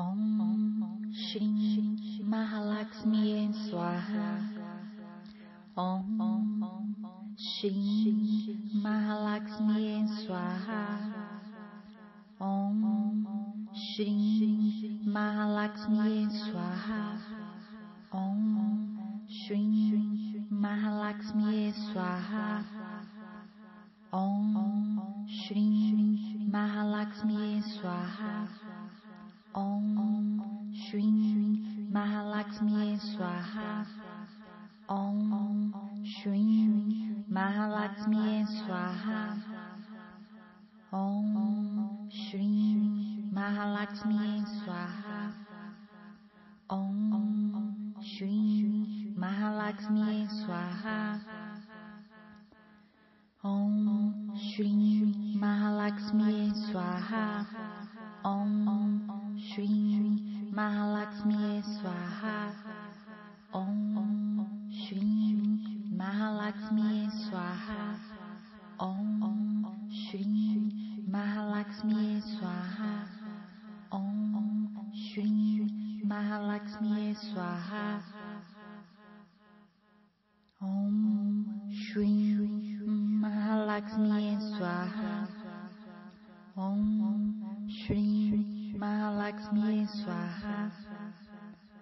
Om Shri Mahalakshmi Swaha. Om Shri Mahalakshmi Swaha Om Shri Mahalakshmi Swaha Om Shri Mahalakshmi Swaha Om Shri Mahalakshmi Swaha Om Shri Mahalakshmi Swaha. Om Shri Mahalakshmi Swaha. Om Shri Mahalakshmi Swaha. Om Shri Mahalakshmi Swaha Mahalakshmi Swaha Om Shri Mahalakshmi Swaha Om Shri Mahalakshmi Swaha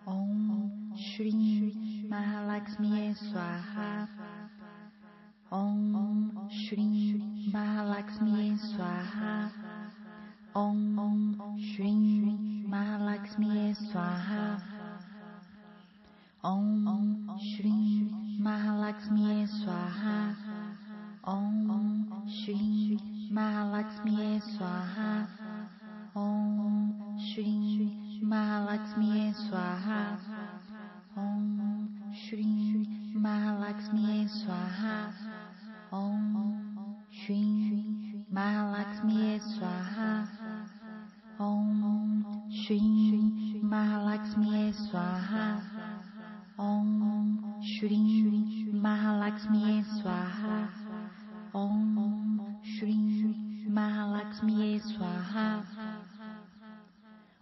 Om Shri Mahalakshmi Swaha Om Shri Mahalakshmi Swaha Om Shri Mahalakshmi Swaha Om Shri Mahalakshmi Swaha Om Shri Mahalakshmi Swaha Om Shri Mahalakshmi Swaha Om Shri Mahalakshmi Swaha Om Shri Mahalakshmi Swaha Om Shri Mahalakshmi Swaha. Om Shri Mahalakshmi Swaha. Om Shri Mahalakshmi Swaha.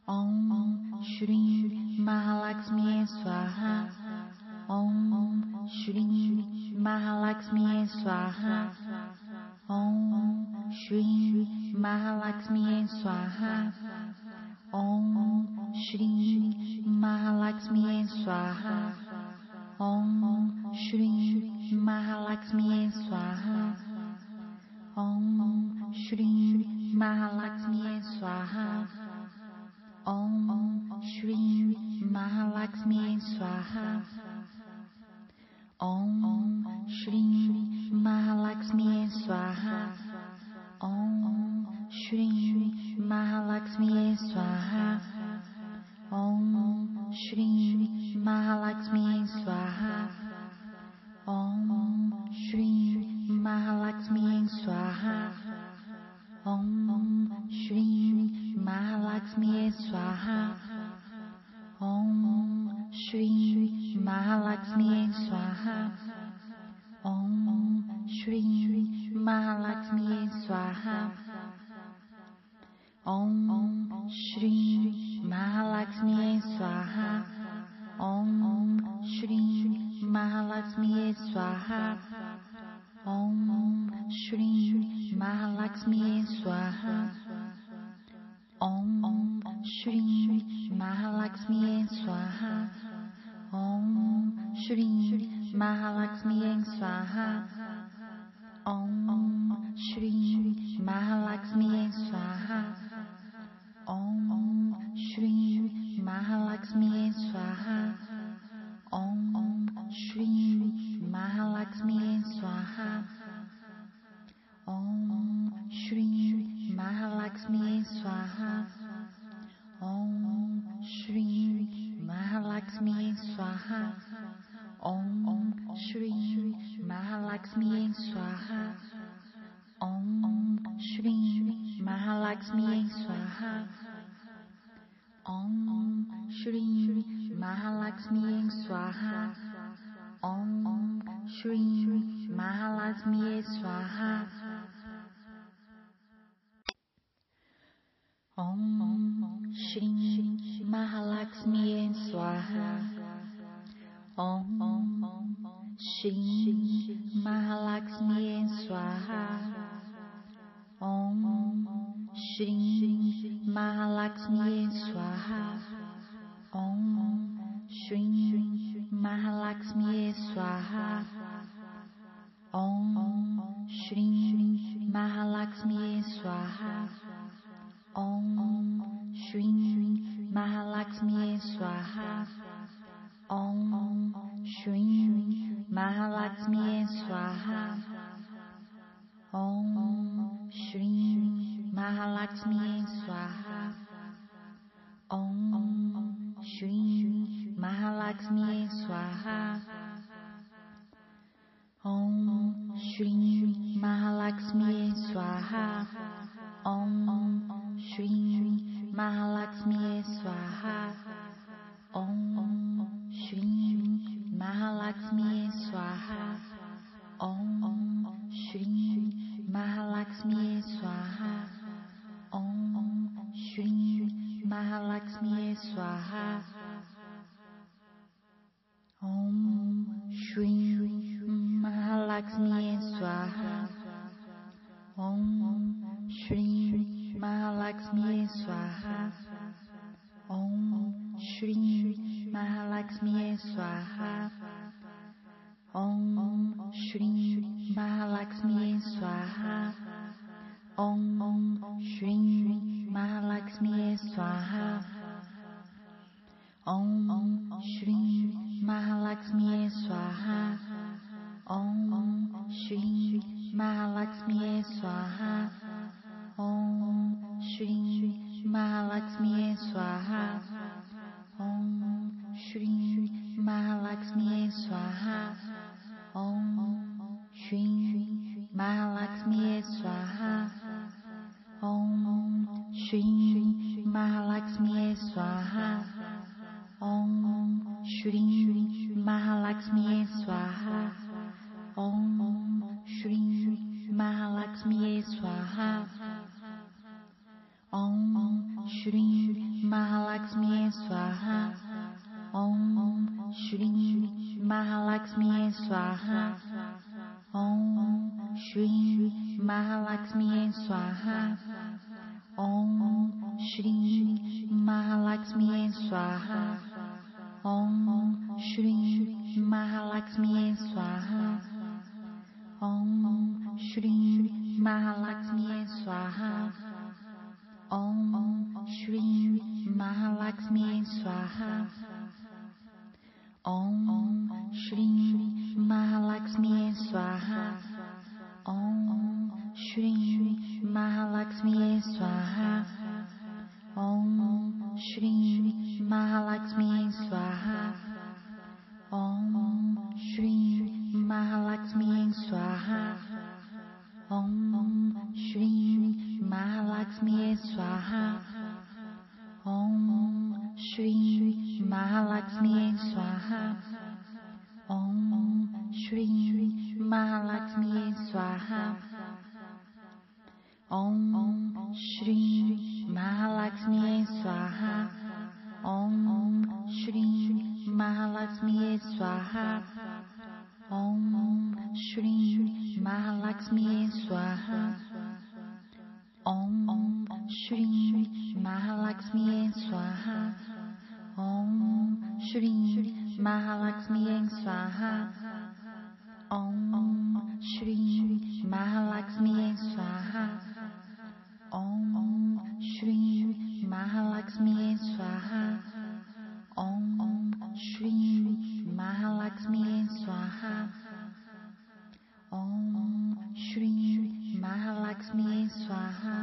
Om Shri Mahalakshmi Swaha. Om Shri Mahalakshmi Swaha. Om Shri Mahalakshmi Swaha Om Shri Mahalakshmi Swaha. Om Shri Mahalakshmi Swaha. Om Shri Mahalakshmi Swaha. Om Shri Mahalakshmi Swaha. Om Shri Mahalakshmi Swaha Om Shri Mahalakshmi Swaha Om Shri Mahalakshmi Swaha Om Shri Mahalakshmi Swaha Om Shri Mahalakshmi Swaha Om Shri Mahalakshmi Swaha Om Shri Mahalakshmi Swaha. Om Shri Mahalakshmi Swaha. Om Shri Mahalakshmi Swaha. Om Shri Mahalakshmi Swaha. Om Shri Mahalakshmi Swaha Mahalakshmi Swaha Om Shri Mahalakshmi Swaha Om Shri Mahalakshmi Swaha Om Shri Mahalakshmi Swaha. Om Shri Mahalakshmi Swaha. Om Shri Mahalakshmi Swaha. Om Shri Mahalakshmi Swaha. Om Shri Mahalakshmi Swaha. Om Shri Mahalakshmi Swaha. Om Shri Mahalakshmi Swaha. Mahalakshmi स्वाहा ॐ श्रीं महालक्ष्मी स्वाहा ॐ श्रीं महालक्ष्मी स्वाहा ॐ श्रीं Mahalakshmi Brahmye Swaha Om Shrim Mahalakshmiye Swaha. Om Shrim Mahalakshmiye Swaha Om Shrim Mahalakshmiye Swaha Om Shrim Mahalakshmiye Swaha Om Shrim Mahalakshmiye Swaha. Om Shri Mahalakshmi Swaha. Om Shri Mahalakshmi Swaha. Om Shri Mahalakshmi Swaha. Om Shri Mahalakshmi Swaha. Om Shri Mahalakshmi Swaha. Om Shri. Om Shri Mahalakshmi Swaha. Om Shri Mahalakshmi Swaha. Om Shri Mahalakshmi Swaha. Om Shri Mahalakshmi Swaha. Om Shri Mahalakshmi Swaha. Mahalakshmi Swaha. Om Shri Mahalakshmi Swaha. Om Shri Mahalakshmi Swaha. Om Shri Mahalakshmi Swaha. Om Shri Mahalakshmi Swaha. लक्ष्मीये स्वाहा ॐ श्रीं महालक्ष्मीये स्वाहा ॐ श्रीं महालक्ष्मीये स्वाहा ॐ श्रीं महालक्ष्मीये स्वाहा ॐ श्रीं महालक्ष्मीये स्वाहा ॐ श्रीं महालक्ष्मीये स्वाहा स्वाहा ॐ श्रीं महालक्ष्म्यै स्वाहा ॐ श्रीं महालक्ष्म्यै स्वाहा ॐ श्रीं महालक्ष्म्यै स्वाहा ॐ श्रीं महालक्ष्म्यै स्वाहा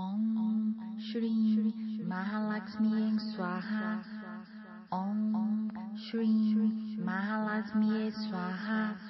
Om Shri Mahalakshmi Swaha. Om Shri Mahalakshmi Swaha.